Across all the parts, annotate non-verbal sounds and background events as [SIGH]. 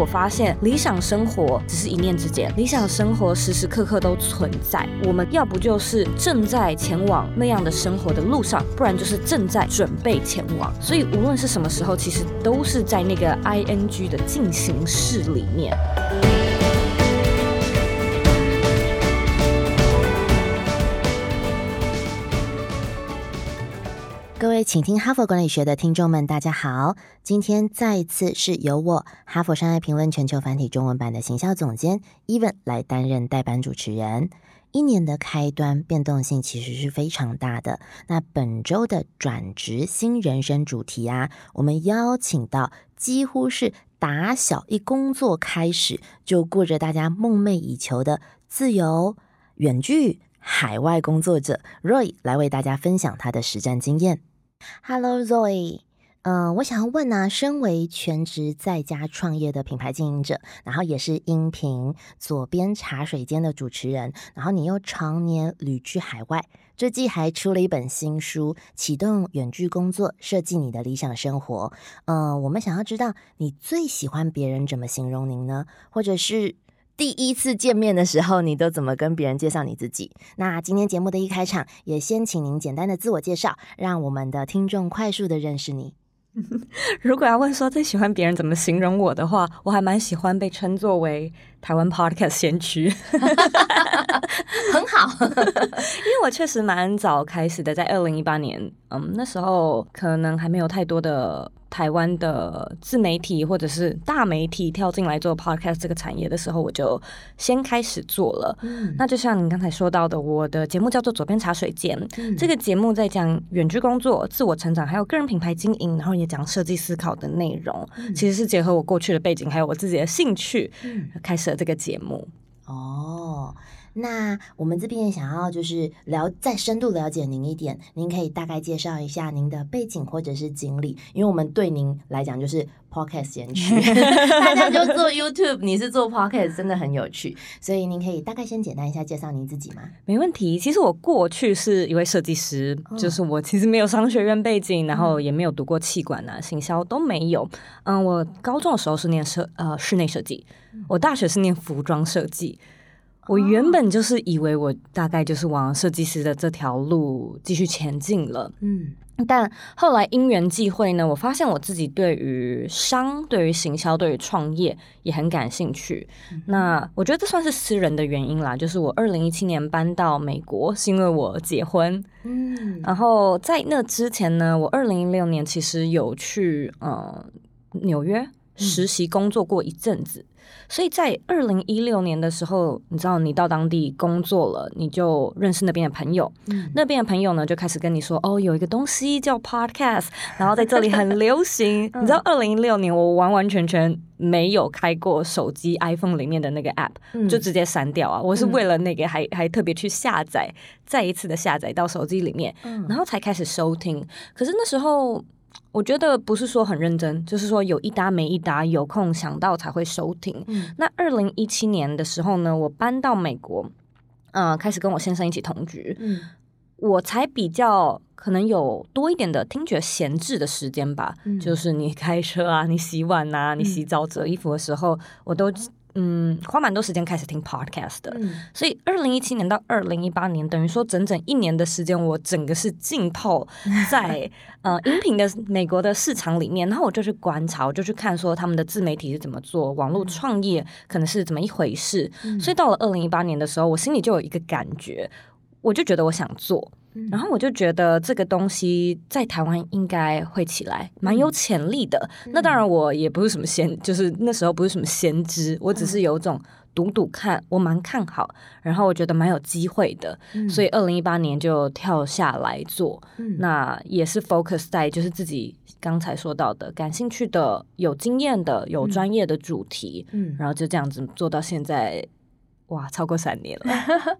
我发现理想生活只是一念之间，理想生活时时刻刻都存在。我们要不就是正在前往那样的生活的路上，不然就是正在准备前往。所以无论是什么时候，其实都是在那个 ing 的进行式里面。各位，请听哈佛管理学的听众们，大家好。今天再一次是由我哈佛商业评论全球繁体中文版的行销总监 Even 来担任代班主持人。一年的开端变动性其实是非常大的。那本周的转职新人生主题啊，我们邀请到几乎是打小一工作开始就过着大家梦寐以求的自由远距海外工作者 Roy 来为大家分享他的实战经验。Hello Zoe，嗯，我想要问呢，身为全职在家创业的品牌经营者，然后也是音频左边茶水间的主持人，然后你又常年旅居海外，这季还出了一本新书《启动远距工作，设计你的理想生活》。嗯，我们想要知道你最喜欢别人怎么形容您呢？或者是？第一次见面的时候，你都怎么跟别人介绍你自己？那今天节目的一开场，也先请您简单的自我介绍，让我们的听众快速的认识你。[LAUGHS] 如果要问说最喜欢别人怎么形容我的话，我还蛮喜欢被称作为台湾 Podcast 先驱，[LAUGHS] 很好，[LAUGHS] 因为我确实蛮早开始的，在二零一八年，嗯，那时候可能还没有太多的。台湾的自媒体或者是大媒体跳进来做 podcast 这个产业的时候，我就先开始做了。那就像您刚才说到的，我的节目叫做《左边茶水间》，这个节目在讲远距工作、自我成长，还有个人品牌经营，然后也讲设计思考的内容。其实是结合我过去的背景，还有我自己的兴趣，开始了这个节目。哦。那我们这边想要就是了再深度了解您一点，您可以大概介绍一下您的背景或者是经历，因为我们对您来讲就是 podcast 先驱，[LAUGHS] [LAUGHS] 大家就做 [LAUGHS] YouTube，你是做 podcast，真的很有趣，所以您可以大概先简单一下介绍您自己吗？没问题，其实我过去是一位设计师，就是我其实没有商学院背景，然后也没有读过气管啊、行销都没有。嗯，我高中的时候是念设呃室内设计，我大学是念服装设计。我原本就是以为我大概就是往设计师的这条路继续前进了，嗯，但后来因缘际会呢，我发现我自己对于商、对于行销、对于创业也很感兴趣。那我觉得这算是私人的原因啦，就是我二零一七年搬到美国是因为我结婚，嗯，然后在那之前呢，我二零一六年其实有去呃纽约实习工作过一阵子。所以在二零一六年的时候，你知道你到当地工作了，你就认识那边的朋友，那边的朋友呢就开始跟你说，哦，有一个东西叫 Podcast，然后在这里很流行。[LAUGHS] 你知道二零一六年我完完全全没有开过手机 iPhone 里面的那个 App，就直接删掉啊！我是为了那个还还特别去下载，再一次的下载到手机里面，然后才开始收听。可是那时候。我觉得不是说很认真，就是说有一搭没一搭，有空想到才会收听。那二零一七年的时候呢，我搬到美国，呃，开始跟我先生一起同居，我才比较可能有多一点的听觉闲置的时间吧。就是你开车啊，你洗碗啊，你洗澡折衣服的时候，我都。嗯，花蛮多时间开始听 podcast 的，所以二零一七年到二零一八年，等于说整整一年的时间，我整个是浸泡在 [LAUGHS] 呃音频的美国的市场里面，然后我就去观察，我就去看说他们的自媒体是怎么做，网络创业可能是怎么一回事。所以到了二零一八年的时候，我心里就有一个感觉，我就觉得我想做。然后我就觉得这个东西在台湾应该会起来，蛮有潜力的。那当然我也不是什么先，就是那时候不是什么先知，我只是有种赌赌看，我蛮看好，然后我觉得蛮有机会的，所以二零一八年就跳下来做。那也是 focus 在就是自己刚才说到的感兴趣的、有经验的、有专业的主题，然后就这样子做到现在。哇，超过三年了，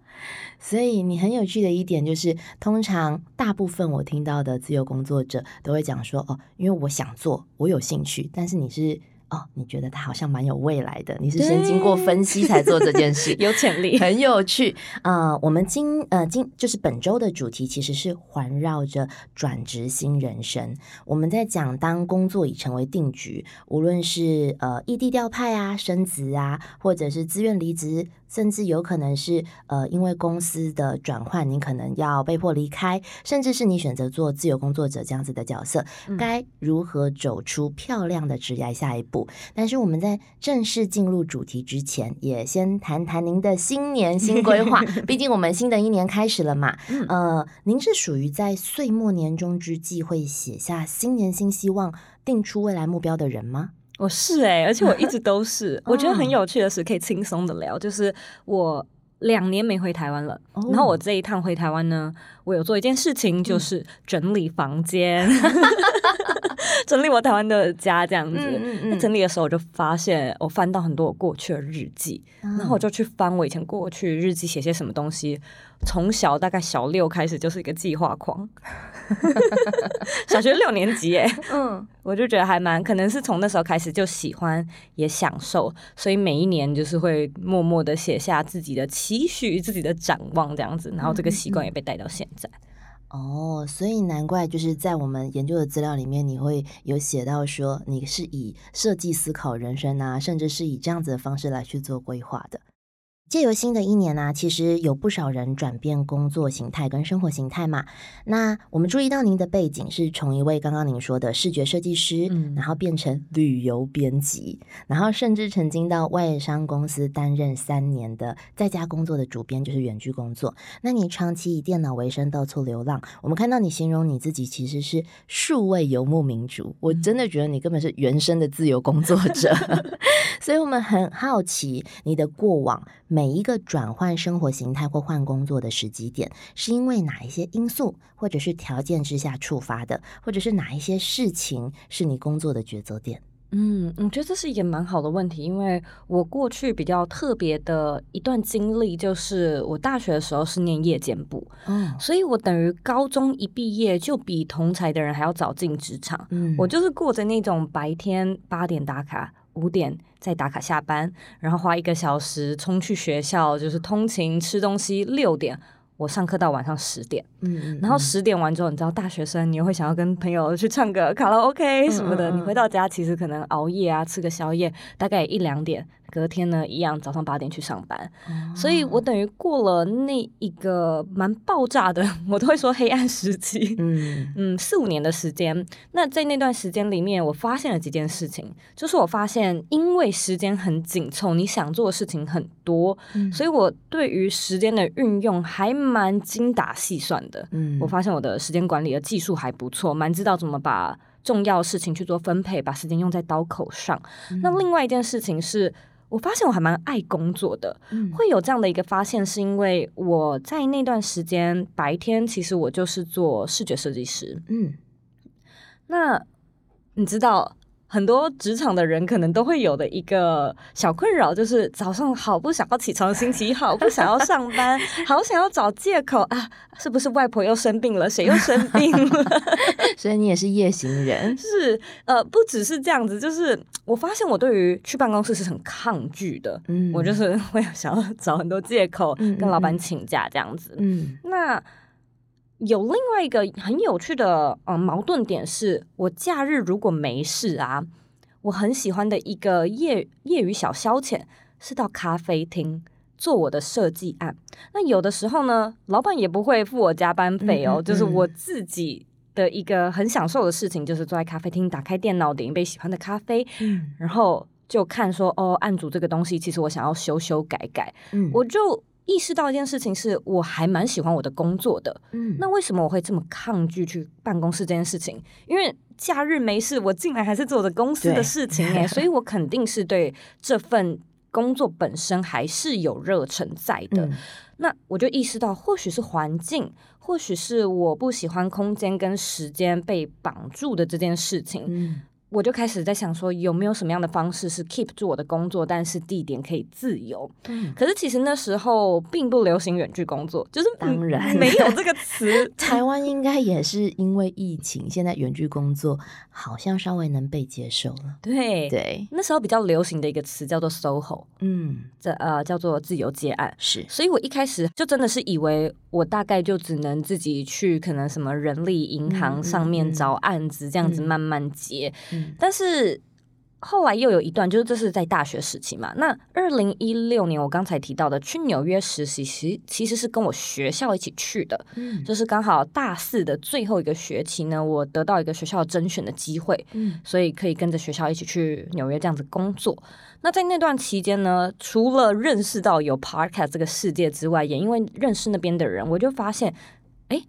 [LAUGHS] 所以你很有趣的一点就是，通常大部分我听到的自由工作者都会讲说，哦，因为我想做，我有兴趣，但是你是哦，你觉得他好像蛮有未来的？你是先经过分析才做这件事，[LAUGHS] 有潜力，很有趣啊！我们今呃今就是本周的主题其实是环绕着转职新人生。我们在讲当工作已成为定局，无论是呃异地调派啊、升职啊，或者是自愿离职。甚至有可能是，呃，因为公司的转换，你可能要被迫离开，甚至是你选择做自由工作者这样子的角色，该如何走出漂亮的职业下一步？但是我们在正式进入主题之前，也先谈谈您的新年新规划。[LAUGHS] 毕竟我们新的一年开始了嘛，[LAUGHS] 呃，您是属于在岁末年终之际会写下新年新希望、定出未来目标的人吗？我是哎，而且我一直 [LAUGHS] 都是。我觉得很有趣的是，可以轻松的聊。就是我两年没回台湾了，然后我这一趟回台湾呢，我有做一件事情，就是整理房间，[LAUGHS] [LAUGHS] 整理我台湾的家这样子。整理的时候，我就发现我翻到很多我过去的日记，然后我就去翻我以前过去日记写些什么东西。从小大概小六开始就是一个计划狂，[LAUGHS] 小学六年级哎，嗯，我就觉得还蛮可能是从那时候开始就喜欢也享受，所以每一年就是会默默的写下自己的期许、自己的展望这样子，然后这个习惯也被带到现在。哦，所以难怪就是在我们研究的资料里面，你会有写到说你是以设计思考人生啊，甚至是以这样子的方式来去做规划的。借由新的一年呢，其实有不少人转变工作形态跟生活形态嘛。那我们注意到您的背景是从一位刚刚您说的视觉设计师，然后变成旅游编辑，然后甚至曾经到外商公司担任三年的在家工作的主编，就是远距工作。那你长期以电脑为生，到处流浪。我们看到你形容你自己其实是数位游牧民族，我真的觉得你根本是原生的自由工作者。[LAUGHS] 所以我们很好奇你的过往。每一个转换生活形态或换工作的时机点，是因为哪一些因素或者是条件之下触发的，或者是哪一些事情是你工作的抉择点？嗯，我觉得这是一个蛮好的问题，因为我过去比较特别的一段经历，就是我大学的时候是念夜间部，嗯，所以我等于高中一毕业就比同才的人还要早进职场，嗯，我就是过着那种白天八点打卡。五点再打卡下班，然后花一个小时冲去学校，就是通勤吃东西。六点我上课到晚上十点，嗯，然后十点完之后，你知道大学生你又会想要跟朋友去唱个卡拉 OK 什么的，你回到家其实可能熬夜啊，吃个宵夜，大概一两点。隔天呢，一样早上八点去上班，所以我等于过了那一个蛮爆炸的，[LAUGHS] 我都会说黑暗时期，嗯嗯，四五年的时间。那在那段时间里面，我发现了几件事情，就是我发现，因为时间很紧凑，你想做的事情很多，所以我对于时间的运用还蛮精打细算的。嗯，我发现我的时间管理的技术还不错，蛮知道怎么把重要事情去做分配，把时间用在刀口上。那另外一件事情是。我发现我还蛮爱工作的，会有这样的一个发现，是因为我在那段时间白天，其实我就是做视觉设计师。嗯，那你知道？很多职场的人可能都会有的一个小困扰，就是早上好不想要起床，心情好不想要上班，[LAUGHS] 好想要找借口啊！是不是外婆又生病了？谁又生病了？[LAUGHS] 所以你也是夜行人？[LAUGHS] 是呃，不只是这样子，就是我发现我对于去办公室是很抗拒的。嗯，我就是会想要找很多借口跟老板请假这样子。嗯，那。有另外一个很有趣的呃矛盾点是，我假日如果没事啊，我很喜欢的一个业业余小消遣是到咖啡厅做我的设计案。那有的时候呢，老板也不会付我加班费哦，就是我自己的一个很享受的事情，就是坐在咖啡厅，打开电脑，点一杯喜欢的咖啡，嗯，然后就看说哦，案主这个东西，其实我想要修修改改，嗯，我就。意识到一件事情，是我还蛮喜欢我的工作的。嗯，那为什么我会这么抗拒去办公室这件事情？因为假日没事，我进来还是做着公司的事情哎，[LAUGHS] 所以我肯定是对这份工作本身还是有热忱在的。那我就意识到，或许是环境，或许是我不喜欢空间跟时间被绑住的这件事情。我就开始在想说，有没有什么样的方式是 keep 住我的工作，但是地点可以自由。嗯，可是其实那时候并不流行远距工作，就是当然没有这个 [LAUGHS] 词。台湾应该也是因为疫情，现在远距工作好像稍微能被接受了。对对，那时候比较流行的一个词叫做 SOHO，嗯，这呃叫做自由接案。是，所以我一开始就真的是以为我大概就只能自己去可能什么人力银行上面找案子，这样子慢慢接。嗯但是后来又有一段，就是这是在大学时期嘛。那二零一六年我刚才提到的去纽约实习，其其实是跟我学校一起去的，嗯就是刚好大四的最后一个学期呢，我得到一个学校甄选的机会，嗯所以可以跟着学校一起去纽约这样子工作。那在那段期间呢，除了认识到有 podcast 这个世界之外，也因为认识那边的人，我就发现，哎，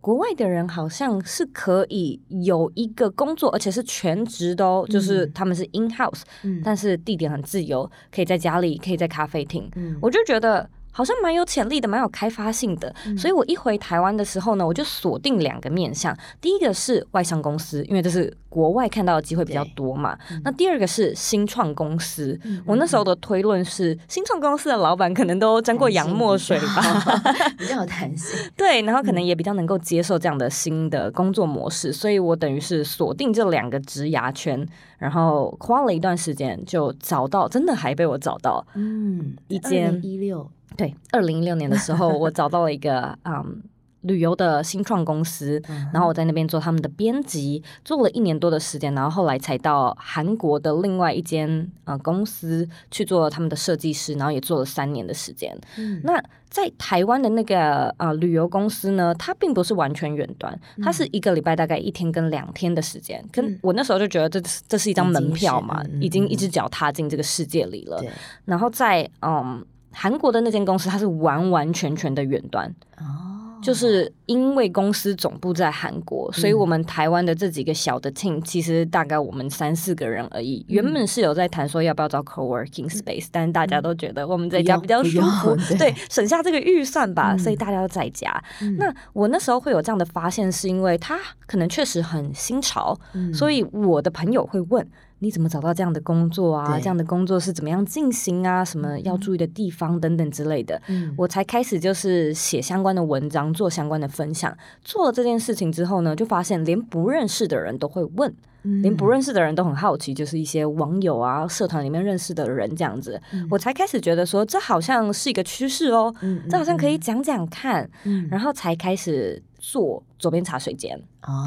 国外的人好像是可以有一个工作，而且是全职的哦，就是他们是 in house，、嗯。但是地点很自由，可以在家里，可以在咖啡厅，嗯。我就觉得好像蛮有潜力的，蛮有开发性的。所以我一回台湾的时候呢，我就锁定两个面向，第一个是外商公司，因为这是国外看到的机会比较多嘛。那第二个是新创公司。我那时候的推论是，新创公司的老板可能都沾过洋墨水吧。[LAUGHS] 比较有弹性。对，然后可能也比较能够接受这样的新的工作模式，所以我等于是锁定这两个职涯圈，然后花了一段时间就找到，真的还被我找到。嗯，一间一六，对，二零一六年的时候，我找到了一个 [LAUGHS] 嗯旅游的新创公司，然后我在那边做他们的编辑，做了一年多的时间，然后后来才到韩国的另外一间呃公司去做他们的设计师，然后也做了三年的时间。嗯那在台湾的那个呃旅游公司呢，它并不是完全远端，它是一个礼拜大概一天跟两天的时间。跟嗯我那时候就觉得这是这是一张门票嘛，已经一嗯只脚踏进这个世界里了。然后在嗯韩国的那间公司，它是完完全全的远端，哦，就是因为公司总部在韩国，所以嗯我们台湾的这几个小的 team，其实大概我们三四个人而已。嗯。原本是有在谈说要不要找 co-working space，但是大家都觉得我们在家比较舒服，[LAUGHS] 对。对，省下这个预算吧，嗯。所以大家都在家。嗯。那我那时候会有这样的发现，是因为它可能确实很新潮，嗯。所以我的朋友会问。你怎么找到这样的工作啊？这样的工作是怎么样进行啊？什么要注意的地方等等之类的。嗯我才开始就是写相关的文章，做相关的分享。做了这件事情之后呢，就发现连不认识的人都会问，嗯连不认识的人都很好奇，就是一些网友啊、社团里面认识的人这样子。我才开始觉得说，这好像是一个趋势哦，嗯这好像可以讲讲看，嗯然后才开始做左边茶水间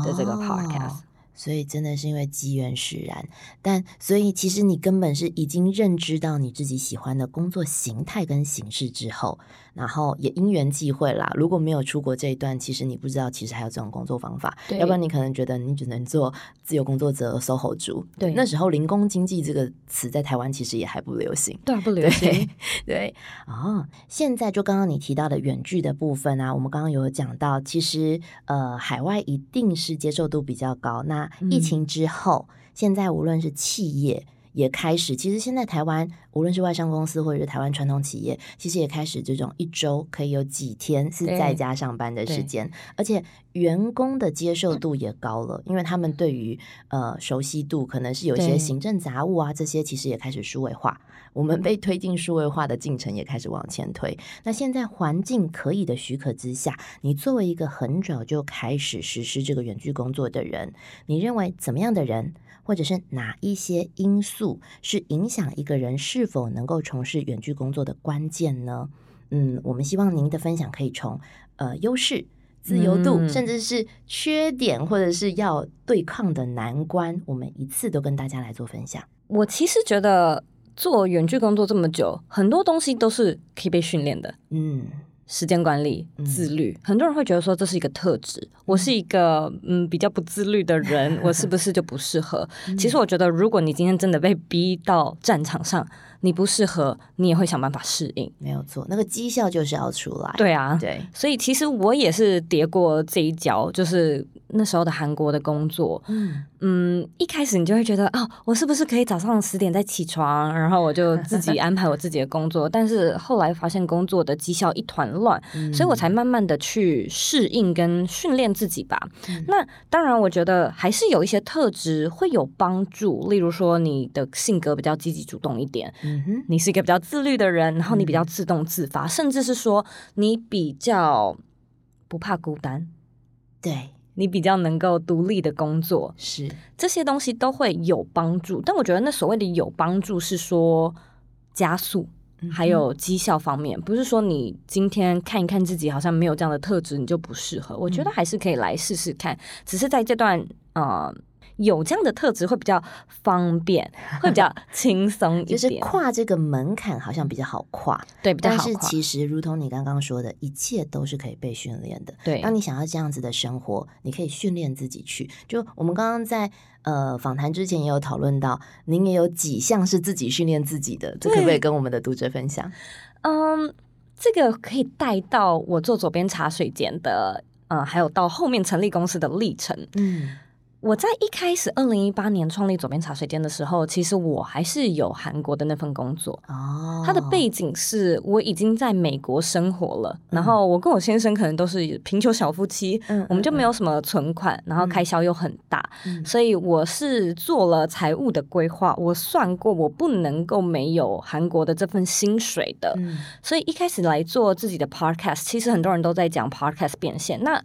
的这个 podcast。哦所以真的是因为机缘使然，但所以其实你根本是已经认知到你自己喜欢的工作形态跟形式之后，然后也因缘际会啦。如果没有出国这一段，其实你不知道其实还有这种工作方法，对要不然你可能觉得你只能做自由工作者、SOHO 族。对那时候零工经济这个词在台湾其实也还不流行。对啊，不流行。[LAUGHS] 对对哦，现在就刚刚你提到的远距的部分啊，我们刚刚有讲到，其实呃，海外一定是接受度比较高。那疫情之后，现在无论是企业也开始，其实现在台湾无论是外商公司或者是台湾传统企业，其实也开始这种一周可以有几天是在家上班的时间，而且员工的接受度也高了，因为他们对于呃熟悉度可能是有一些行政杂务啊这些，其实也开始数位化。我们被推进数位化的进程也开始往前推。那现在环境可以的许可之下，你作为一个很早就开始实施这个远距工作的人，你认为怎么样的人，或者是哪一些因素是影响一个人是否能够从事远距工作的关键呢？嗯，我们希望您的分享可以从呃优势。自由度，嗯甚至是缺点，或者是要对抗的难关，我们一次都跟大家来做分享。我其实觉得做远距工作这么久，很多东西都是可以被训练的。嗯，时间管理、嗯自律，很多人会觉得说这是一个特质。我是一个嗯比较不自律的人，[LAUGHS] 我是不是就不适合？嗯其实我觉得，如果你今天真的被逼到战场上，你不适合，你也会想办法适应。没有错，那个绩效就是要出来。对啊，对，所以其实我也是跌过这一跤，就是那时候的韩国的工作，嗯。嗯，一开始你就会觉得，哦，我是不是可以早上十点再起床，然后我就自己安排我自己的工作？[LAUGHS] 但是后来发现工作的绩效一团乱，所以我才慢慢的去适应跟训练自己吧。那当然，我觉得还是有一些特质会有帮助，例如说你的性格比较积极主动一点，嗯，你是一个比较自律的人，然后你比较自动自发，甚至是说你比较不怕孤单，对。你比较能够独立的工作，是这些东西都会有帮助。但我觉得那所谓的有帮助，是说加速还有绩效方面，不是说你今天看一看自己好像没有这样的特质，你就不适合。我觉得还是可以来试试看，只是在这段呃。有这样的特质会比较方便，[LAUGHS] 会比较轻松一点。就是跨这个门槛好像比较好跨，对，比较好跨。但是其实，如同你刚刚说的，一切都是可以被训练的。对，当你想要这样子的生活，你可以训练自己去。就我们刚刚在呃访谈之前也有讨论到，您也有几项是自己训练自己的，这可不可以跟我们的读者分享？嗯，这个可以带到我做左边茶水间的，呃，还有到后面成立公司的历程。嗯。我在一开始二零一八年创立左边茶水间的时候，其实我还是有韩国的那份工作。哦，它的背景是我已经在美国生活了，然后我跟我先生可能都是贫穷小夫妻，嗯，我们就没有什么存款，然后开销又很大，所以我是做了财务的规划，我算过我不能够没有韩国的这份薪水的，所以一开始来做自己的 podcast，其实很多人都在讲 podcast 变现，那。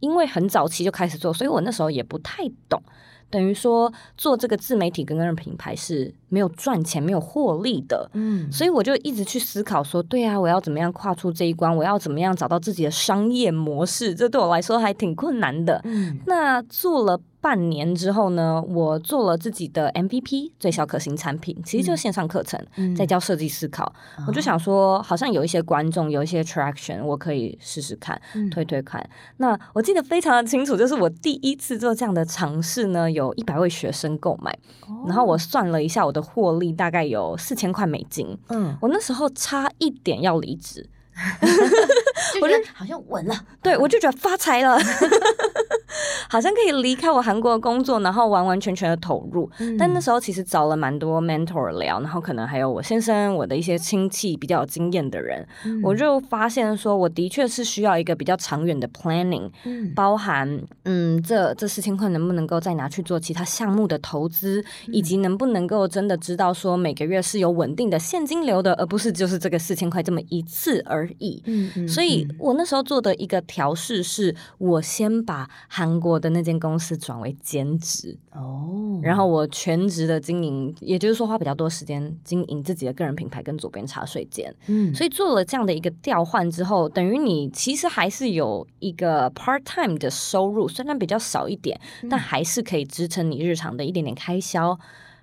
因为很早期就开始做，所以我那时候也不太懂。等于说做这个自媒体跟个人品牌是没有赚钱、没有获利的。嗯，所以我就一直去思考说，对啊，我要怎么样跨出这一关？我要怎么样找到自己的商业模式？这对我来说还挺困难的。嗯，那做了。半年之后呢，我做了自己的 MVP 最小可行产品，其实就是线上课程，在教设计思考。我就想说，好像有一些观众，有一些 traction，我可以试试看，推推看。那我记得非常的清楚，就是我第一次做这样的尝试呢，有一百位学生购买，然后我算了一下我的获利，大概有四千块美金。嗯，我那时候差一点要离职。[LAUGHS] [LAUGHS] 我觉得好像稳了，对我就觉得发财了，[LAUGHS] 好像可以离开我韩国的工作，然后完完全全的投入。但那时候其实找了蛮多 mentor 聊，然后可能还有我先生、我的一些亲戚比较有经验的人，我就发现说，我的确是需要一个比较长远的 planning，包含嗯，这这四千块能不能够再拿去做其他项目的投资，以及能不能够真的知道说每个月是有稳定的现金流的，而不是就是这个四千块这么一次而已。嗯嗯，所以我那时候做的一个调试是，我先把韩国的那间公司转为兼职哦，然后我全职的经营，也就是说花比较多时间经营自己的个人品牌跟左边茶水间。嗯，所以做了这样的一个调换之后，等于你其实还是有一个 part time 的收入，虽然比较少一点，但还是可以支撑你日常的一点点开销。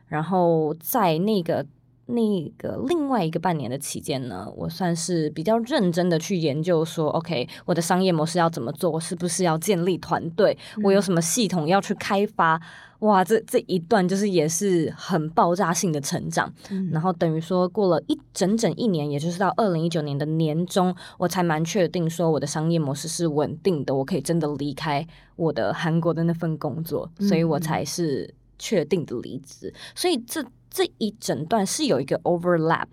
然后在那个。那个另外一个半年的期间呢，我算是比较认真的去研究说，OK，我的商业模式要怎么做？我是不是要建立团队？我有什么系统要去开发？哇，这这一段就是也是很爆炸性的成长。然后等于说过了一整整一年，也就是到二零一九年的年中，我才蛮确定说我的商业模式是稳定的，我可以真的离开我的韩国的那份工作，所以我才是确定的离职。所以这。这一整段是有一个 overlap，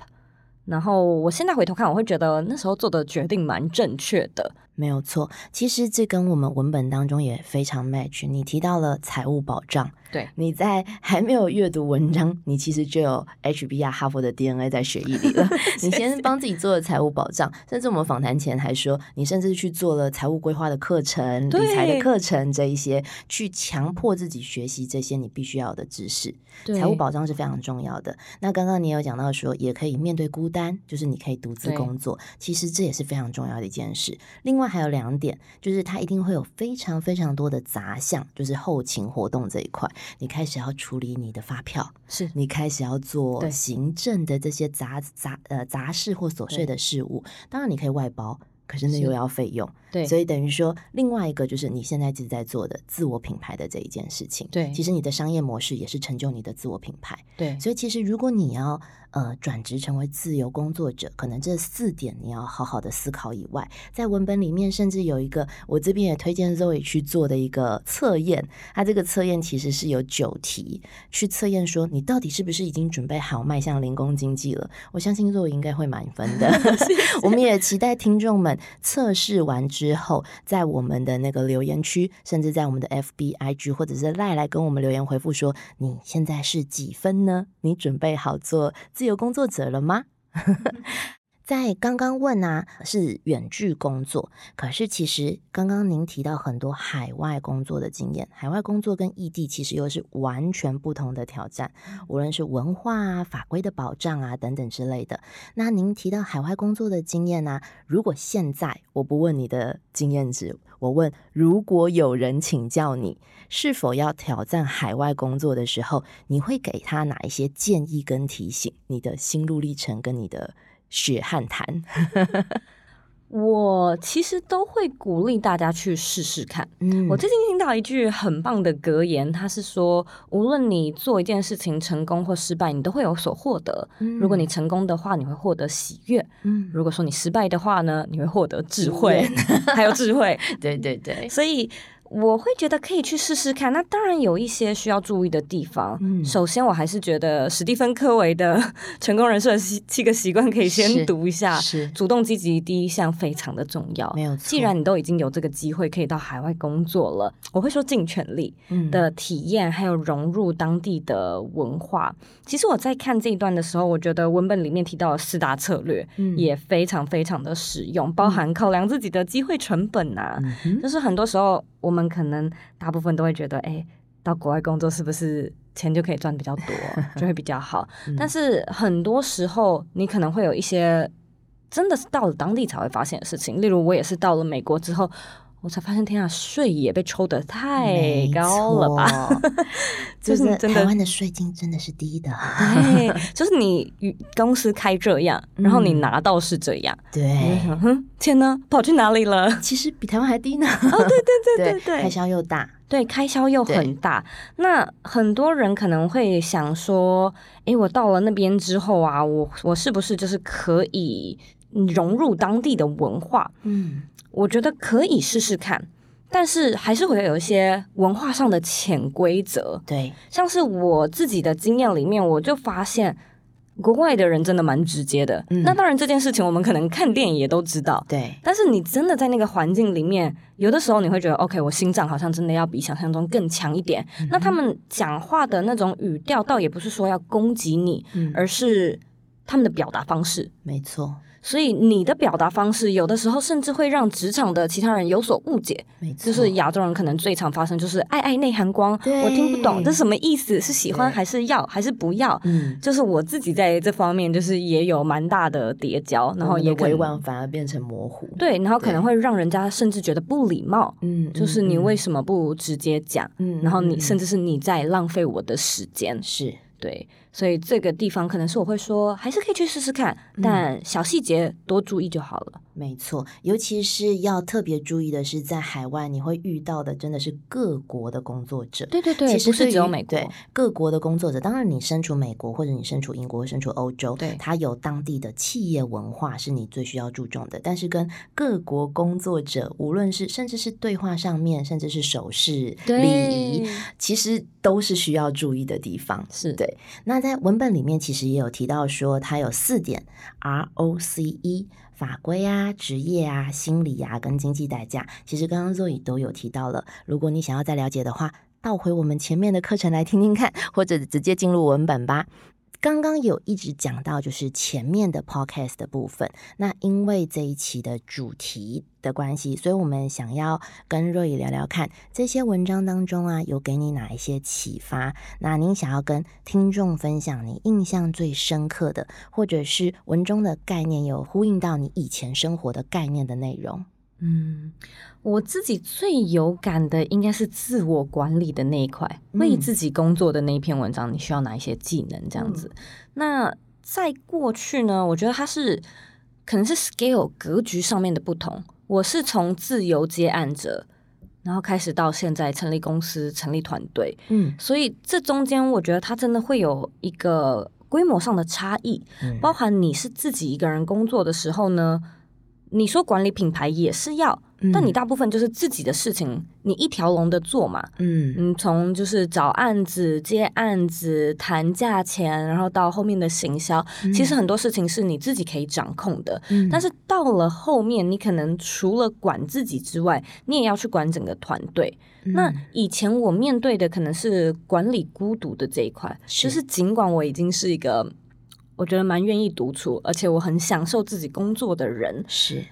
然后我现在回头看，我会觉得那时候做的决定蛮正确的。没有错，其实这跟我们文本当中也非常 match。你提到了财务保障，对，你在还没有阅读文章，你其实就有 HBR 哈佛的 DNA 在血液里了。[LAUGHS] 你先帮自己做了财务保障，甚至我们访谈前还说，你甚至去做了财务规划的课程、理财的课程这一些，去强迫自己学习这些你必须要的知识。财务保障是非常重要的。那刚刚你有讲到说，也可以面对孤单，就是你可以独自工作，其实这也是非常重要的一件事。另外。还有两点，就是它一定会有非常非常多的杂项，就是后勤活动这一块，你开始要处理你的发票，是你开始要做行政的这些杂杂呃杂事或琐碎的事物。当然你可以外包，可是那又要费用，对，所以等于说另外一个就是你现在一直在做的自我品牌的这一件事情，对，其实你的商业模式也是成就你的自我品牌，对，所以其实如果你要呃转职成为自由工作者，可能这四点你要好好的思考以外，在文本里面甚至有一个我这边也推荐 Zoe 去做的一个测验，它这个测验其实是有九题去测验说你到底是不是已经准备好迈向零工经济了。我相信 Zoe 应该会满分的，[LAUGHS] 我们也期待听众们测试完之后，在我们的那个留言区，甚至在我们的 FB、IG 或者是赖来跟我们留言回复说你现在是几分呢？你准备好做自由工作者了吗？[LAUGHS] 在刚刚问啊，是远距工作，可是其实刚刚您提到很多海外工作的经验，海外工作跟异地其实又是完全不同的挑战，无论是文化啊、法规的保障啊等等之类的。那您提到海外工作的经验呢？如果现在我不问你的经验值，我问如果有人请教你是否要挑战海外工作的时候，你会给他哪一些建议跟提醒？你的心路历程跟你的。血汗谈，[LAUGHS] 我其实都会鼓励大家去试试看。嗯，我最近听到一句很棒的格言，他是说，无论你做一件事情成功或失败，你都会有所获得。如果你成功的话，你会获得喜悦；嗯，如果说你失败的话呢，你会获得智慧，[LAUGHS] 还有智慧。[LAUGHS] 对对对，所以。我会觉得可以去试试看。那当然有一些需要注意的地方。嗯，首先我还是觉得史蒂芬·科维的 [LAUGHS]《成功人士的七七个习惯》可以先读一下。是，主动积极第一项非常的重要。没有既然你都已经有这个机会可以到海外工作了，我会说尽全力的体验，还有融入当地的文化。其实我在看这一段的时候，我觉得文本里面提到的四大策略也非常非常的实用，包含考量自己的机会成本啊，就是很多时候。我们可能大部分都会觉得，哎，到国外工作是不是钱就可以赚比较多，[LAUGHS] 就会比较好？但是很多时候，你可能会有一些真的是到了当地才会发现的事情。例如，我也是到了美国之后。我才发现，天啊，税也被抽的太高了吧？[LAUGHS] 就是台湾的税金真的是低的，[LAUGHS] 对，就是你公司开这样，然后你拿到是这样，对，哼，钱呢跑去哪里了？其实比台湾还低呢。哦，对对对对对，[LAUGHS] 开销又大，对，开销又很大。那很多人可能会想说，诶，我到了那边之后啊，我我是不是就是可以融入当地的文化？嗯。我觉得可以试试看，但是还是会有一些文化上的潜规则。对，像是我自己的经验里面，我就发现国外的人真的蛮直接的。那当然，这件事情我们可能看电影也都知道。对，但是你真的在那个环境里面，有的时候你会觉得，OK，我心脏好像真的要比想象中更强一点。那他们讲话的那种语调，倒也不是说要攻击你，而是他们的表达方式。没错。所以你的表达方式有的时候甚至会让职场的其他人有所误解，就是亚洲人可能最常发生就是爱爱内涵光，我听不懂这什么意思，是喜欢还是要还是不要？嗯，就是我自己在这方面就是也有蛮大的叠交，然后也委婉反而变成模糊，对，然后可能会让人家甚至觉得不礼貌，嗯，就是你为什么不直接讲？嗯，然后你甚至是你在浪费我的时间，是对。所以这个地方可能是我会说，还是可以去试试看，但小细节多注意就好了。没错，尤其是要特别注意的是，在海外你会遇到的真的是各国的工作者。对对对，其实是只有美国。对各国的工作者，当然你身处美国或者你身处英国、身处欧洲，对，它有当地的企业文化是你最需要注重的。但是跟各国工作者，无论是甚至是对话上面，甚至是手势礼仪，其实都是需要注意的地方。是对。那在文本里面其实也有提到说，它有四点 R O C E。法规啊、职业啊、心理啊，跟经济代价，其实刚刚座椅都有提到了。如果你想要再了解的话，倒回我们前面的课程来听听看，或者直接进入文本吧。刚刚有一直讲到，就是前面的 podcast 的部分。那因为这一期的主题的关系，所以我们想要跟若雨聊聊看，这些文章当中啊，有给你哪一些启发？那您想要跟听众分享你印象最深刻的，或者是文中的概念有呼应到你以前生活的概念的内容？嗯。我自己最有感的应该是自我管理的那一块，为自己工作的那一篇文章，你需要哪一些技能？这样子。那在过去呢，我觉得它是可能是 scale 格局上面的不同。我是从自由接案者，然后开始到现在成立公司、成立团队，嗯，所以这中间我觉得它真的会有一个。规模上的差异，包含你是自己一个人工作的时候呢，你说管理品牌也是要。但你大部分就是自己的事情，你一条龙的做嘛，嗯嗯，从就是找案子、接案子、谈价钱，然后到后面的行销，其实很多事情是你自己可以掌控的。但是到了后面，你可能除了管自己之外，你也要去管整个团队。那以前我面对的可能是管理孤独的这一块，就是尽管我已经是一个我觉得蛮愿意独处，而且我很享受自己工作的人，是。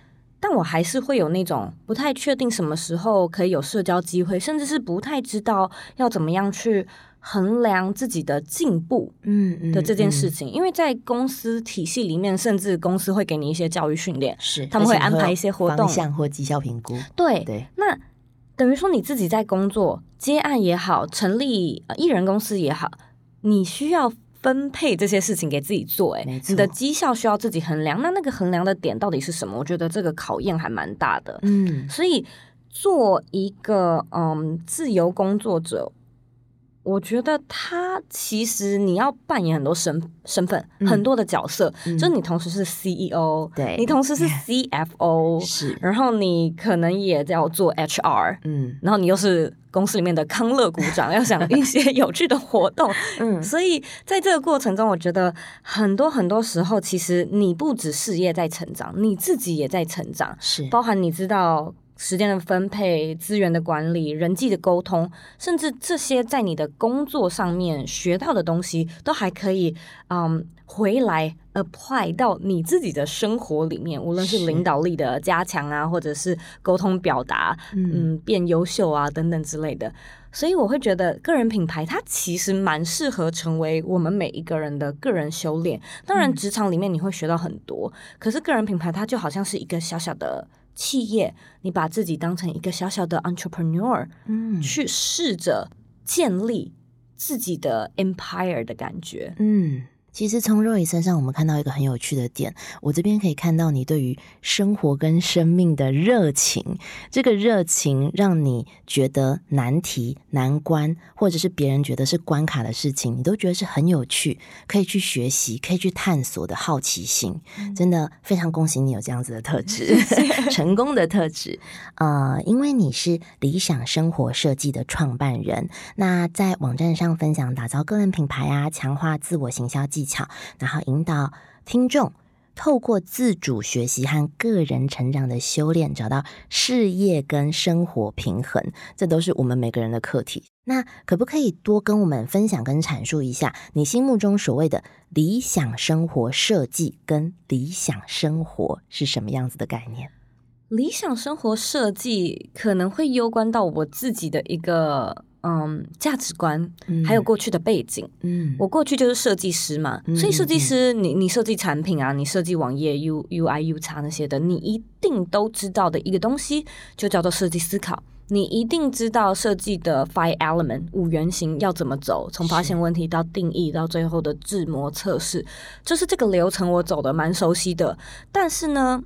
但我还是会有那种不太确定什么时候可以有社交机会，甚至是不太知道要怎么样去衡量自己的进步，嗯的这件事情。因为在公司体系里面，甚至公司会给你一些教育训练，是他们会安排一些活动或绩效评估。对对，那等于说你自己在工作接案也好，成立艺人公司也好，你需要。分配这些事情给自己做，哎，你的绩效需要自己衡量。那那个衡量的点到底是什么？我觉得这个考验还蛮大的。嗯，所以做一个嗯自由工作者。我觉得他其实你要扮演很多身身份，很多的角色，就是你同时是 CEO，对，你同时是 [LAUGHS] CFO，是，然后你可能也要做 HR，嗯，然后你又是公司里面的康乐股长，要想一些有趣的活动，[LAUGHS] 嗯，所以在这个过程中，我觉得很多很多时候，其实你不止事业在成长，你自己也在成长，是，包含你知道。时间的分配、资源的管理、人际的沟通，甚至这些在你的工作上面学到的东西，都还可以，嗯，回来 apply 到你自己的生活里面。无论是领导力的加强啊，或者是沟通表达，嗯，变优秀啊等等之类的。所以我会觉得，个人品牌它其实蛮适合成为我们每一个人的个人修炼。当然，职场里面你会学到很多，可是个人品牌它就好像是一个小小的。企业，你把自己当成一个小小的 entrepreneur，嗯，去试着建立自己的 empire 的感觉，嗯。其实从若雨身上，我们看到一个很有趣的点。我这边可以看到你对于生活跟生命的热情，这个热情让你觉得难题、难关，或者是别人觉得是关卡的事情，你都觉得是很有趣，可以去学习、可以去探索的好奇心。真的非常恭喜你有这样子的特质，[LAUGHS] 成功的特质。呃，因为你是理想生活设计的创办人，那在网站上分享打造个人品牌啊，强化自我行销技。技巧，然后引导听众透过自主学习和个人成长的修炼，找到事业跟生活平衡，这都是我们每个人的课题。那可不可以多跟我们分享跟阐述一下，你心目中所谓的理想生活设计跟理想生活是什么样子的概念？理想生活设计可能会攸关到我自己的一个。嗯，价值观还有过去的背景。嗯，我过去就是设计师嘛，所以设计师，你你设计产品啊，你设计网页 U U I U 叉那些的，你一定都知道的一个东西，就叫做设计思考。你一定知道设计的 Five Element 五原型要怎么走，从发现问题到定义到最后的制模测试，就是这个流程我走的蛮熟悉的。但是呢。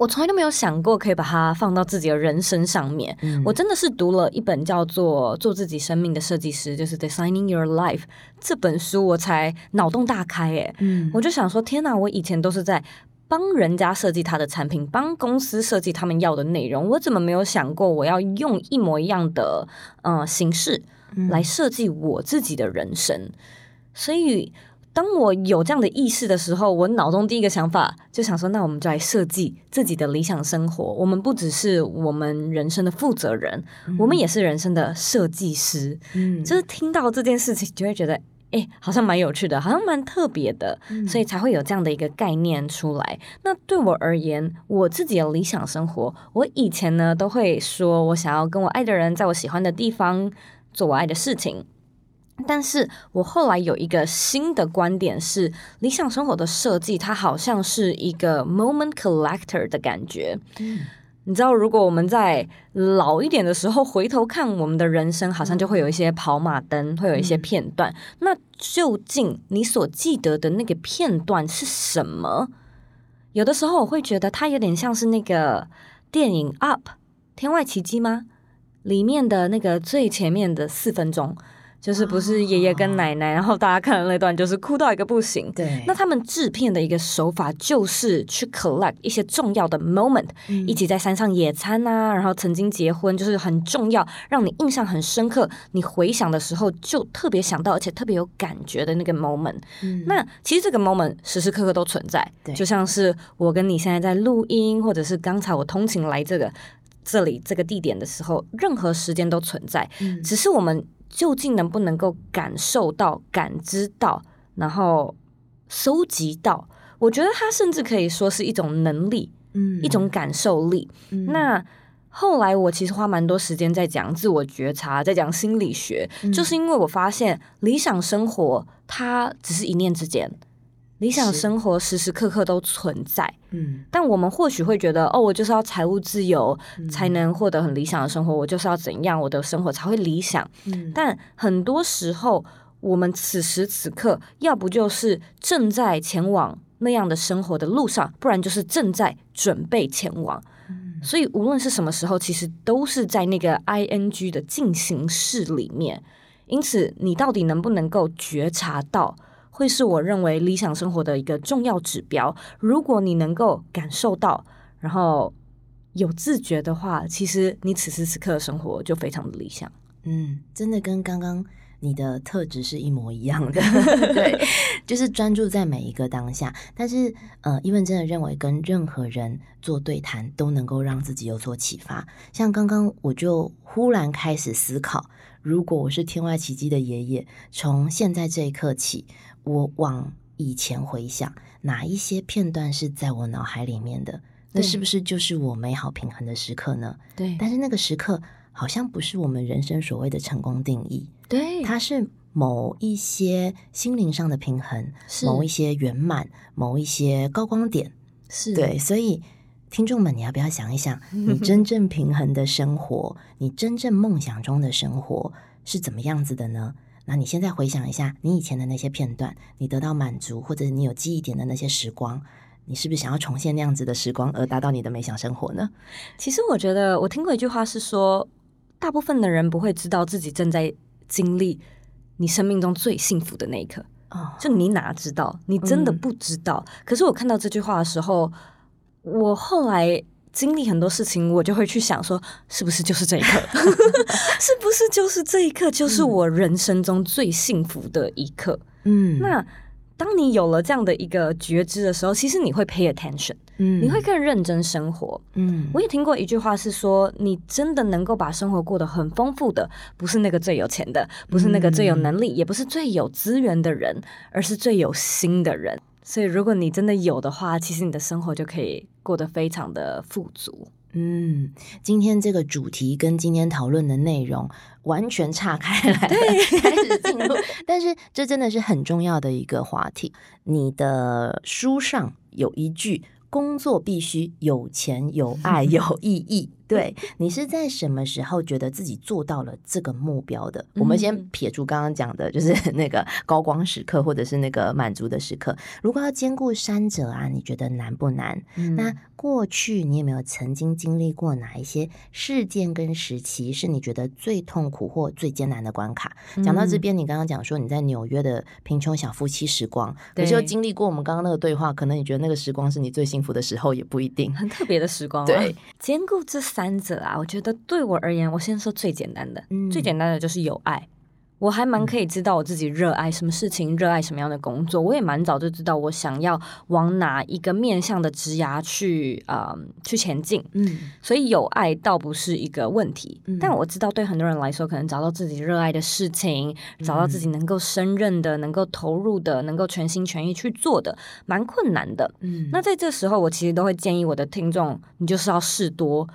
我从来都没有想过可以把它放到自己的人生上面。我真的是读了一本叫做《做自己生命的设计师》，就是 Designing Your Life 这本书，我才脑洞大开。哎，我就想说，天哪！我以前都是在帮人家设计他的产品，帮公司设计他们要的内容，我怎么没有想过我要用一模一样的呃形式来设计我自己的人生？所以。当我有这样的意识的时候，我脑中第一个想法就想说：那我们就来设计自己的理想生活。我们不只是我们人生的负责人，我们也是人生的设计师。嗯，就是听到这件事情，就会觉得，哎，好像蛮有趣的，好像蛮特别的，所以才会有这样的一个概念出来。那对我而言，我自己的理想生活，我以前呢都会说我想要跟我爱的人，在我喜欢的地方做我爱的事情。但是我后来有一个新的观点是，理想生活的设计，它好像是一个 moment collector 的感觉。嗯，你知道，如果我们在老一点的时候回头看我们的人生，好像就会有一些跑马灯，会有一些片段。那究竟你所记得的那个片段是什么？有的时候我会觉得它有点像是那个电影《Up 天外奇迹》吗？里面的那个最前面的四分钟。就是不是爷爷跟奶奶，然后大家看的那段就是哭到一个不行。对，那他们制片的一个手法就是去 collect 一些重要的 moment，一起在山上野餐啊，然后曾经结婚，就是很重要，让你印象很深刻，你回想的时候就特别想到，而且特别有感觉的那个 moment。那其实这个 moment 时时刻刻都存在，就像是我跟你现在在录音，或者是刚才我通勤来这个这里这个地点的时候，任何时间都存在，嗯只是我们。究竟能不能够感受到、感知到，然后收集到？我觉得它甚至可以说是一种能力，嗯，一种感受力。那后来我其实花蛮多时间在讲自我觉察，在讲心理学，就是因为我发现理想生活它只是一念之间。理想生活时时刻刻都存在，嗯，但我们或许会觉得，哦，我就是要财务自由才能获得很理想的生活，我就是要怎样，我的生活才会理想。嗯，但很多时候，我们此时此刻，要不就是正在前往那样的生活的路上，不然就是正在准备前往。所以无论是什么时候，其实都是在那个 I N G 的进行式里面。因此，你到底能不能够觉察到？会是我认为理想生活的一个重要指标。如果你能够感受到，然后有自觉的话，其实你此时此刻的生活就非常的理想。嗯，真的跟刚刚你的特质是一模一样的。[LAUGHS] 对，就是专注在每一个当下。但是，呃，伊文真的认为跟任何人做对谈都能够让自己有所启发。像刚刚我就忽然开始思考，如果我是天外奇迹的爷爷，从现在这一刻起。我往以前回想，哪一些片段是在我脑海里面的？那是不是就是我美好平衡的时刻呢？对。但是那个时刻好像不是我们人生所谓的成功定义。对。它是某一些心灵上的平衡，某一些圆满，某一些高光点。是对。所以，听众们，你要不要想一想，[LAUGHS] 你真正平衡的生活，你真正梦想中的生活是怎么样子的呢？那你现在回想一下，你以前的那些片段，你得到满足，或者你有记忆点的那些时光，你是不是想要重现那样子的时光，而达到你的美想生活呢？其实我觉得，我听过一句话是说，大部分的人不会知道自己正在经历你生命中最幸福的那一刻。哦，就你哪知道？你真的不知道。可是我看到这句话的时候，我后来。经历很多事情，我就会去想说，是不是就是这一刻？[LAUGHS] 是不是就是这一刻，就是我人生中最幸福的一刻？嗯，那当你有了这样的一个觉知的时候，其实你会 pay attention，嗯，你会更认真生活。嗯，我也听过一句话是说，你真的能够把生活过得很丰富的，不是那个最有钱的，不是那个最有能力，也不是最有资源的人，而是最有心的人。所以，如果你真的有的话，其实你的生活就可以过得非常的富足。嗯，今天这个主题跟今天讨论的内容完全岔开来，了，开始进入。但是，这真的是很重要的一个话题。你的书上有一句：“工作必须有钱、有爱、有意义。”对你是在什么时候觉得自己做到了这个目标的？我们先撇除刚刚讲的，就是那个高光时刻，或者是那个满足的时刻。如果要兼顾三者啊，你觉得难不难？那过去你有没有曾经经历过哪一些事件跟时期，是你觉得最痛苦或最艰难的关卡？讲到这边，你刚刚讲说你在纽约的贫穷小夫妻时光，可是又经历过我们刚刚那个对话，可能你觉得那个时光是你最幸福的时候，也不一定，很特别的时光。对，兼顾这三。三者啊，我觉得对我而言，我先说最简单的，最简单的就是有爱。我还蛮可以知道我自己热爱什么事情，热爱什么样的工作。我也蛮早就知道我想要往哪一个面向的职涯去啊去前进。嗯，所以有爱倒不是一个问题。但我知道对很多人来说，可能找到自己热爱的事情，找到自己能够胜任的、能够投入的、能够全心全意去做的，蛮困难的。嗯，那在这时候，我其实都会建议我的听众，你就是要试多。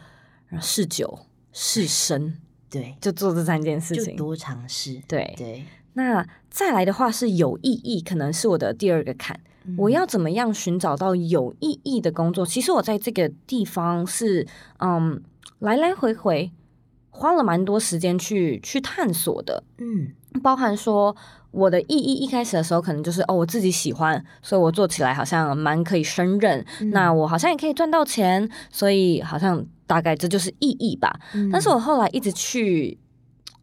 试酒试身，对，就做这三件事情，多尝试。对对，那再来的话是有意义，可能是我的第二个坎。我要怎么样寻找到有意义的工作？其实我在这个地方是嗯来来回回花了蛮多时间去去探索的。嗯，包含说。我的意义一开始的时候，可能就是哦，我自己喜欢，所以我做起来好像蛮可以胜任。那我好像也可以赚到钱，所以好像大概这就是意义吧。但是我后来一直去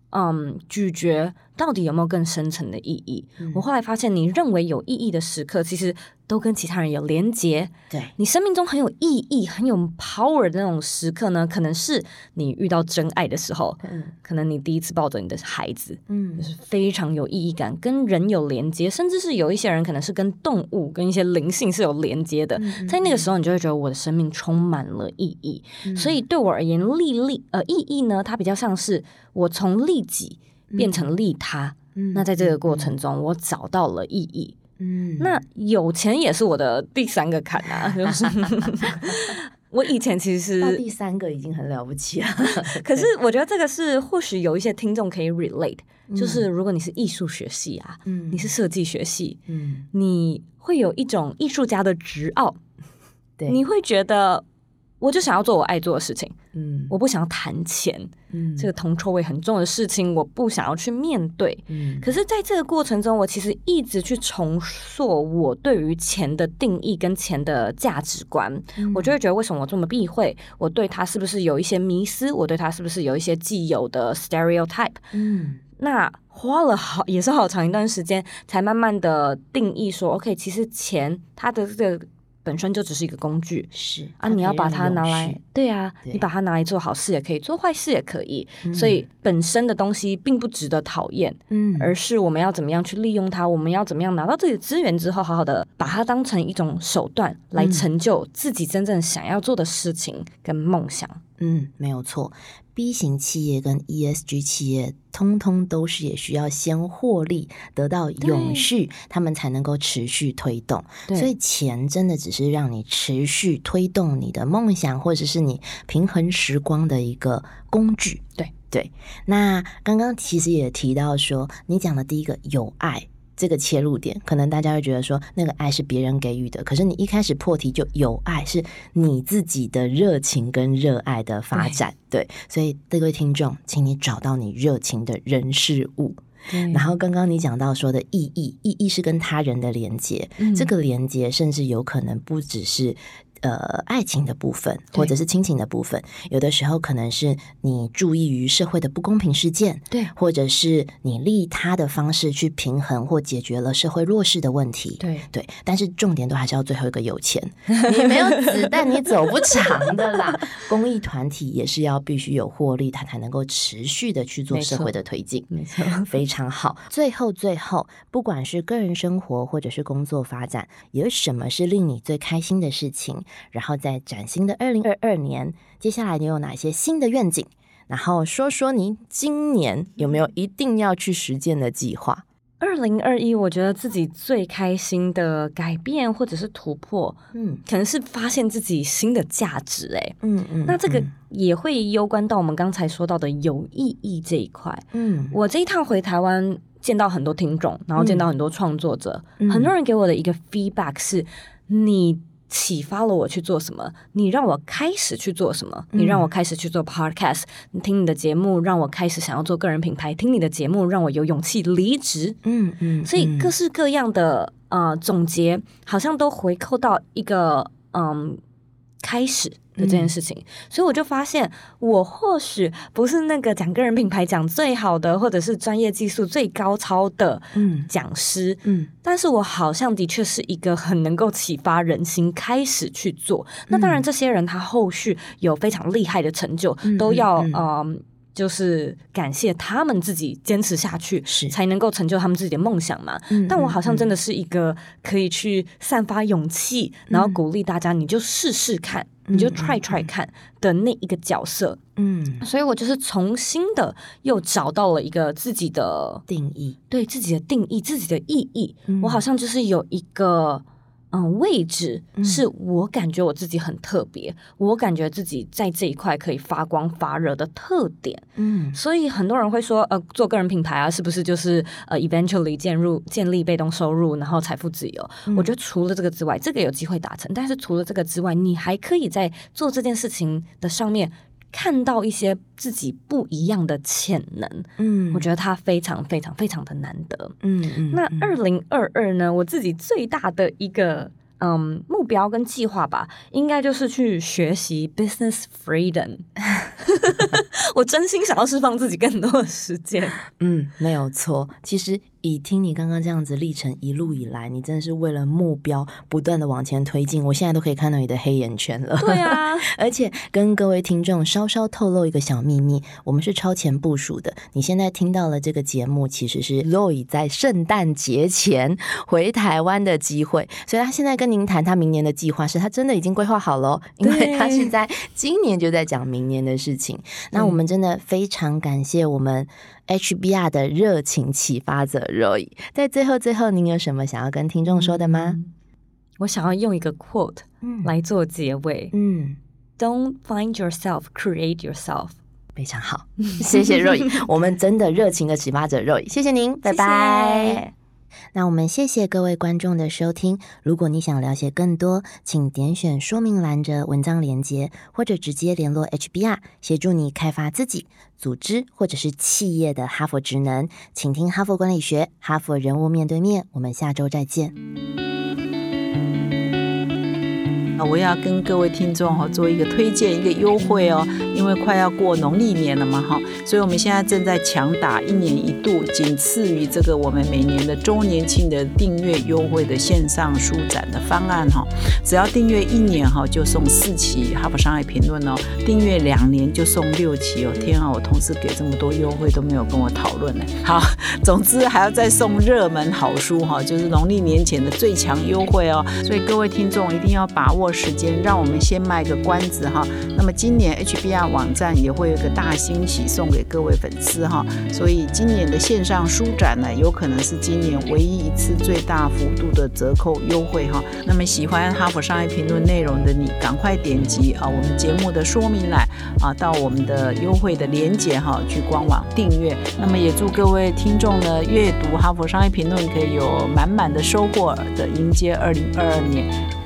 嗯咀嚼。到底有没有更深层的意义？我后来发现，你认为有意义的时刻，其实都跟其他人有连结。对你生命中很有意义、很有 power 的那种时刻呢，可能是你遇到真爱的时候，嗯可能你第一次抱着你的孩子，嗯就是非常有意义感，跟人有连接，甚至是有一些人可能是跟动物、跟一些灵性是有连接的。嗯在那个时候，你就会觉得我的生命充满了意义。嗯所以对我而言，利利呃意义呢，它比较像是我从利己变成利他。嗯那在这个过程中，我找到了意义。嗯那有钱也是我的第三个坎啊，就是 [LAUGHS] 我以前其实是，到第三个已经很了不起了，[LAUGHS] 可是我觉得这个是或许有一些听众可以 relate，就是如果你是艺术学系啊，嗯你是设计学系，嗯你会有一种艺术家的执傲，对你会觉得我就想要做我爱做的事情，嗯我不想要谈钱，嗯这个铜臭味很重的事情，我不想要去面对。嗯可是，在这个过程中，我其实一直去重塑我对于钱的定义跟钱的价值观。嗯我就会觉得，为什么我这么避讳？我对它是不是有一些迷思？我对它是不是有一些既有的 stereotype？嗯那花了好也是好长一段时间，才慢慢的定义说，OK，其实钱它的这个本身就只是一个工具。是啊，你要把它拿来，对啊，对你把它拿来做好事也可以，做坏事也可以，嗯所以本身的东西并不值得讨厌，嗯而是我们要怎么样去利用它，我们要怎么样拿到自己的资源之后，好好的把它当成一种手段来嗯成就自己真正想要做的事情跟梦想。嗯，没有错。B 型企业跟 ESG 企业，通通都是也需要先获利，得到永续，他们才能够持续推动。所以钱真的只是让你持续推动你的梦想，或者是你平衡时光的一个工具。对对。那刚刚其实也提到说，你讲的第一个有爱。这个切入点，可能大家会觉得说那个爱是别人给予的，可是你一开始破题就有爱，是你自己的热情跟热爱的发展，对，所以各位听众，请你找到你热情的人事物。然后刚刚你讲到说的意义，意义是跟他人的连接，嗯这个连接甚至有可能不只是。呃，爱情的部分，或者是亲情的部分，有的时候可能是你注意于社会的不公平事件，对或者是你利他的方式去平衡或解决了社会弱势的问题。对对，但是重点都还是要最后一个有钱，[LAUGHS] 你没有子弹你走不长的啦。公益团体也是要必须有获利，它才能够持续的去做社会的推进。没错，[LAUGHS] 非常好。最后，最后，不管是个人生活或者是工作发展，有什么是令你最开心的事情？然后在崭新的二零二二年，接下来你有哪些新的愿景？然后说说您今年有没有一定要去实践的计划？二零二一，我觉得自己最开心的改变或者是突破，嗯可能是发现自己新的价值、欸。嗯嗯那这个也会攸关到我们刚才说到的有意义这一块。嗯我这一趟回台湾，见到很多听众，然后见到很多创作者，嗯很多人给我的一个 feedback 是：你启发了我去做什么，你让我开始去做什么，你让我开始去做 podcast，你听你的节目让我开始想要做个人品牌，听你的节目让我有勇气离职。嗯嗯，所以嗯各式各样的呃总结，好像都回扣到一个嗯开始的这件事情。所以我就发现，我或许不是那个讲个人品牌讲最好的，或者是专业技术最高超的嗯讲师，嗯但是我好像的确是一个很能够启发人心开始去做。那当然，这些人他后续有非常厉害的成就，嗯都要嗯嗯。就是感谢他们自己坚持下去，是才能够成就他们自己的梦想嘛。嗯但我好像真的的是一个可以去散发勇气，然后鼓励大家，你就试试看，你就嗯 try try 看的那一个角色。嗯所以我就是重新的又找到了一个自己的定义，对自己的定义、自己的意义。嗯我好像就是有一个。嗯，位置嗯是我感觉我自己很特别，我感觉自己在这一块可以发光发热的特点。嗯所以很多人会说，呃，做个人品牌啊，是不是就是呃，eventually 建入建立被动收入，然后财富自由？嗯我觉得除了这个之外，这个有机会达成，但是除了这个之外，你还可以在做这件事情的上面看到一些自己不一样的潜能。嗯我觉得它非常非常非常的难得。嗯嗯那二零二二呢，我自己最大的一个。嗯，目标跟计划吧，应该就是去学习 business freedom。[LAUGHS] 我真心想要释放自己更多的时间。嗯，没有错。其实。以听你刚刚这样子历程一路以来，你真的是为了目标不断的往前推进。我现在都可以看到你的黑眼圈了。对啊，[LAUGHS] 而且跟各位听众稍稍透露一个小秘密，我们是超前部署的。你现在听到了这个节目，其实是 Roy 在圣诞节前回台湾的机会，所以他现在跟您谈他明年的计划，是他真的已经规划好了，因为他是在今年就在讲明年的事情。那我们真的非常感谢我们。HBR 的热情启发者 Roy，在最后最后，您有什么想要跟听众说的吗？我想要用一个 quote 来做结尾。嗯，Don't find yourself, create yourself。非常好，[LAUGHS] 谢谢 Roy，我们真的热情的启发者 Roy，谢谢您，拜拜。那我们谢谢各位观众的收听。如果你想了解更多，请点选说明栏的文章连接，或者直接联络 HBR，协助你开发自己、组织或者是企业的哈佛职能。请听哈佛管理学，哈佛人物面对面。我们下周再见。我要跟各位听众哈做一个推荐，一个优惠哦，因为快要过农历年了嘛哈，所以我们现在正在强打一年一度，仅次于这个我们每年的周年庆的订阅优惠的线上书展的方案哈，只要订阅一年哈就送四期《哈佛商业评论》哦，订阅两年就送六期哦，天啊，我同事给这么多优惠都没有跟我讨论呢。好，总之还要再送热门好书哈，就是农历年前的最强优惠哦，所以各位听众一定要把握。时间，让我们先卖个关子哈。那么今年 HBR 网站也会有个大惊喜送给各位粉丝哈。所以今年的线上书展呢，有可能是今年唯一一次最大幅度的折扣优惠哈。那么喜欢哈佛商业评论内容的你，赶快点击啊我们节目的说明栏啊，到我们的优惠的链接哈去官网订阅。那么也祝各位听众呢，阅读哈佛商业评论可以有满满的收获的迎接二零二二年。